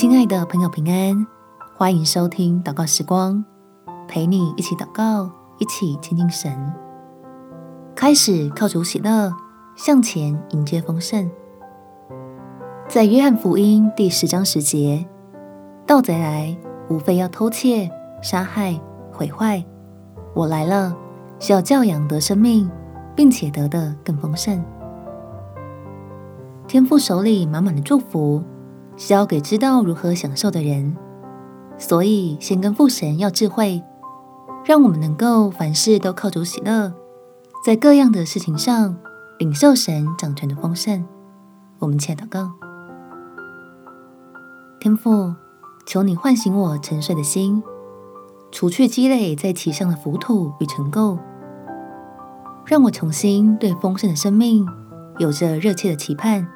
亲爱的朋友，平安！欢迎收听祷告时光，陪你一起祷告，一起亲近神。开始靠主喜乐，向前迎接丰盛。在约翰福音第十章十节，盗贼来，无非要偷窃、杀害、毁坏。我来了，是要叫养得生命，并且得的更丰盛。天父手里满满的祝福。是要给知道如何享受的人，所以先跟父神要智慧，让我们能够凡事都靠主喜乐，在各样的事情上领受神掌权的丰盛。我们且祷告：天父，求你唤醒我沉睡的心，除去积累在其上的浮土与尘垢，让我重新对丰盛的生命有着热切的期盼，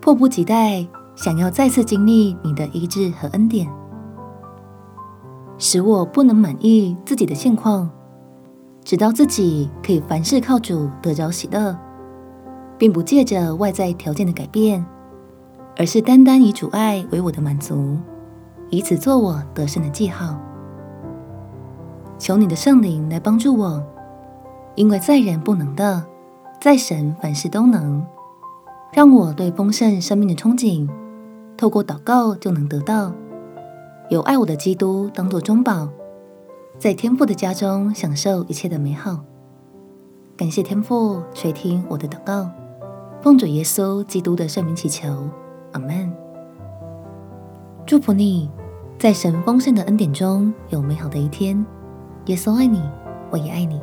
迫不及待。想要再次经历你的医治和恩典，使我不能满意自己的现况，直到自己可以凡事靠主得着喜乐，并不借着外在条件的改变，而是单单以主爱为我的满足，以此做我得胜的记号。求你的圣灵来帮助我，因为在人不能的，在神凡事都能，让我对丰盛生命的憧憬。透过祷告就能得到，有爱我的基督当作中保，在天父的家中享受一切的美好。感谢天父垂听我的祷告，奉主耶稣基督的圣名祈求，阿门。祝福你，在神丰盛的恩典中有美好的一天。耶稣爱你，我也爱你。